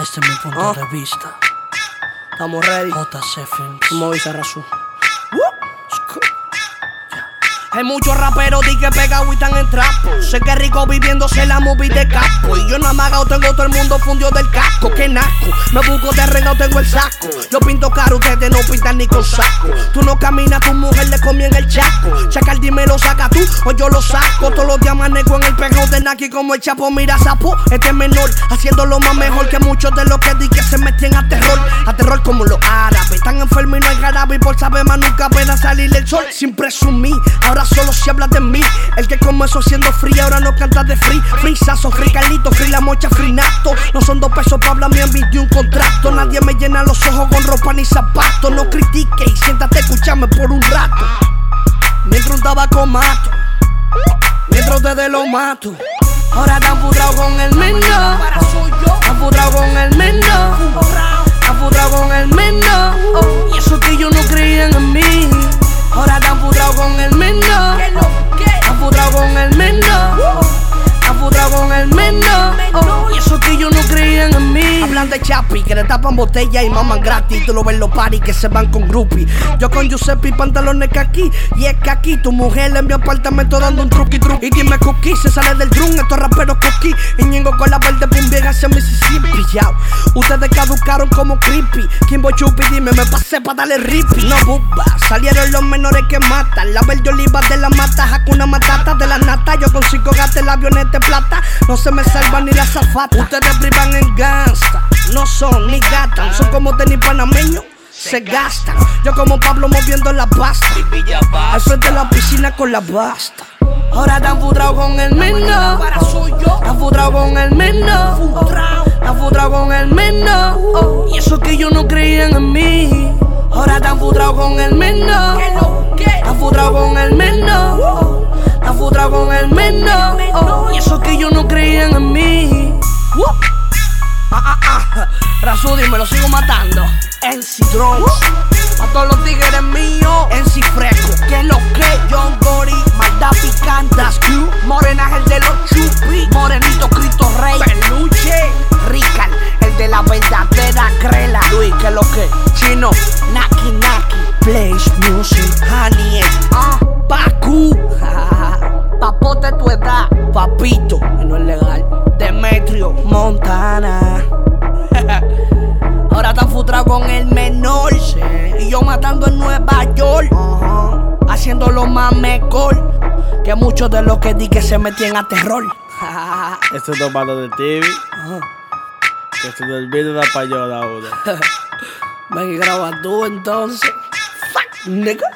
Este es mi punto Ah. de vista. Estamos ready. JC Films. Razú. Hay muchos raperos di que pegado y están en trapo. Sé que rico viviéndose la movie de capo. Y yo más hago, tengo todo el mundo fundido del casco. Que naco, me busco de rengao, tengo el saco. Yo pinto caro, ustedes no pintan ni con saco. Tú no caminas, tu mujer le comí en el chaco. Chacal, dime, lo saca tú o yo lo saco. Todos los días manejo en el pegado de Nike como el chapo. Mira, sapo, este es menor, haciendo lo más mejor que muchos de los que di que se meten a terror. A terror como saber más nunca verá salir el sol. Sin presumir, ahora solo se habla de mí. El que comenzó siendo frío, ahora no canta de free. Frisazo, free Carlito, free la mocha, free nato. No son dos pesos para hablar, mi envidia un contrato. Nadie me llena los ojos con ropa ni zapatos. No critique y siéntate, escúchame por un rato. Mientras un tabaco mato, mientras ustedes lo mato. Ahora están pudrados con el mendo. Están pudrados con el. Están pudrados con el mendo. De chapi, que le tapan botella y maman gratis. Tú lo ves los paris que se van con groupie. Yo con Giuseppe y pantalones aquí. Y es que aquí tu mujer en mi apartamento dando un truqui truqui. Y dime cookie, se sale del drum, estos raperos coquí. Y ñengo con la pum bien hacia Mississippi. Ya, ustedes caducaron como creepy. Kimbo Chupi, dime, me pasé pa' darle rippy. No bubba, salieron los menores que matan. La verde oliva de la mata, Hakuna Matata de la nata. Yo con cinco gatos el avioneta de plata. No se me salva ni la zafata. Ustedes privan en gangsta. No son como tenis panameños. Se gastan. Yo como Pablo moviendo la pasta. Al frente de la piscina con la basta. Ahora están pudrados con el mendo. Están pudrados con el. Están pudrados con el mendo. Oh, y eso que yo no creían en mí. Ahora están pudrados con el mendo. Están pudrados con el mendo. Están pudrados con el mendo. Oh, y eso que yo no creían en mí. Ah, ah, ah. Razudi, me lo sigo matando. NC Drones. A todos los tigres míos. NC Fresco. Que lo que John Gory. Maldad picante. Q. Morena el de los chupi. Morenito Cristo Rey. Peluche. Rican. El de la verdadera crela. Luis, que lo que. Chino. Naki Naki. Place Music. Honey. Con el menor. Y yo matando en Nueva York. Haciendo lo más mejor. Que muchos de los que di que se metían a terror. Esto es tomado de TV. Que se me olvide la payola ahora. Ven y graba tú entonces. Fuck, nigga.